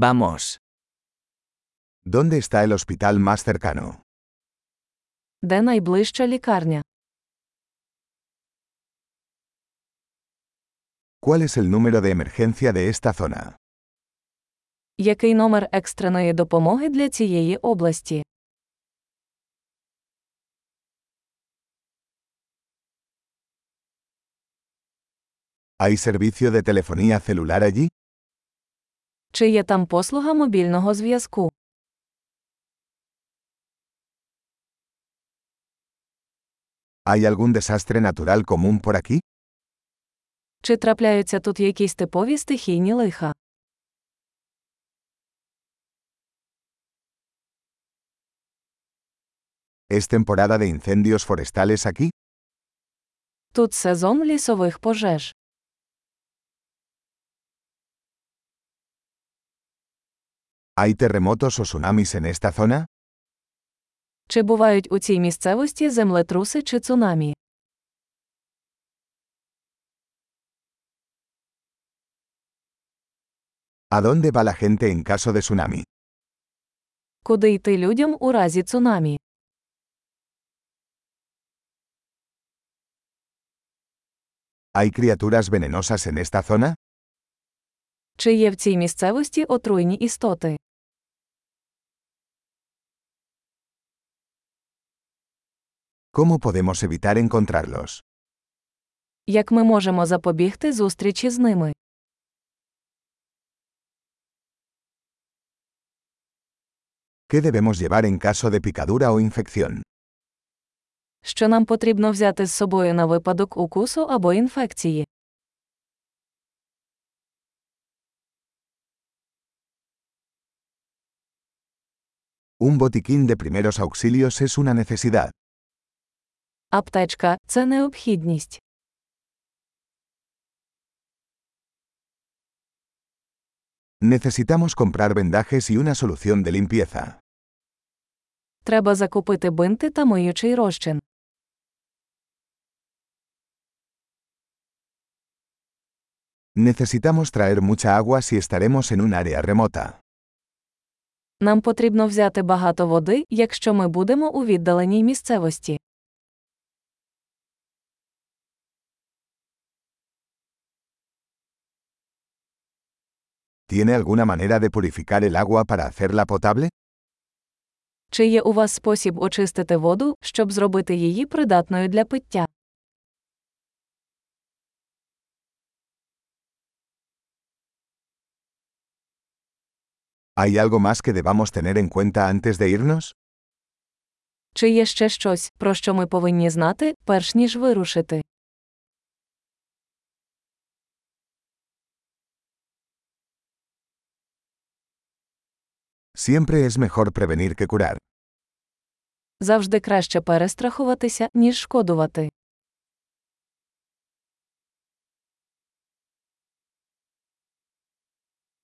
Vamos. ¿Dónde está el hospital más cercano? Де найближча лікарня? ¿Cuál es el número de emergencia de esta zona? Який номер екстреної допомоги для цієї області? ¿Hay servicio de telefonía celular allí? Чи є там послуга мобільного зв'язку? ¿Hay algún desastre natural común por aquí? Чи трапляються тут якісь типові стихійні лиха? ¿Es temporada de incendios forestales aquí? Тут сезон лісових пожеж. ¿Hay terremotos o tsunamis en esta zona? Чи бувають у цій місцевості землетруси чи цунамі? ¿A dónde va la gente en caso de tsunami? Куди йти людям у разі цунамі? ¿Hay criaturas venenosas en esta zona? Чи є в цій місцевості отруйні істоти? ¿Cómo podemos evitar encontrarlos? Як ми можемо запобігти зустрічі з ними? ¿Qué debemos llevar en caso de picadura o infección? Що нам потрібно взяти з собою на випадок укусу або інфекції? Un botiquín de primeros auxilios es una necesidad. Аптечка це необхідність. Necesitamos comprar vendajes y una solución de limpieza. Треба закупити бинти та миючий розчин. Necesitamos traer mucha agua si estaremos en un área remota. Нам потрібно взяти багато води, якщо ми будемо у віддаленій місцевості. ¿Tiene alguna manera de purificar el agua para hacerla potable? Чи є у вас спосіб очистити воду, щоб зробити її придатною для пиття? ¿Hay algo más que debamos tener en cuenta antes de irnos? Чи є ще щось, про що ми повинні знати, перш ніж вирушити? Siempre es mejor prevenir que curar. Завжди краще перестрахуватися, ніж шкодувати.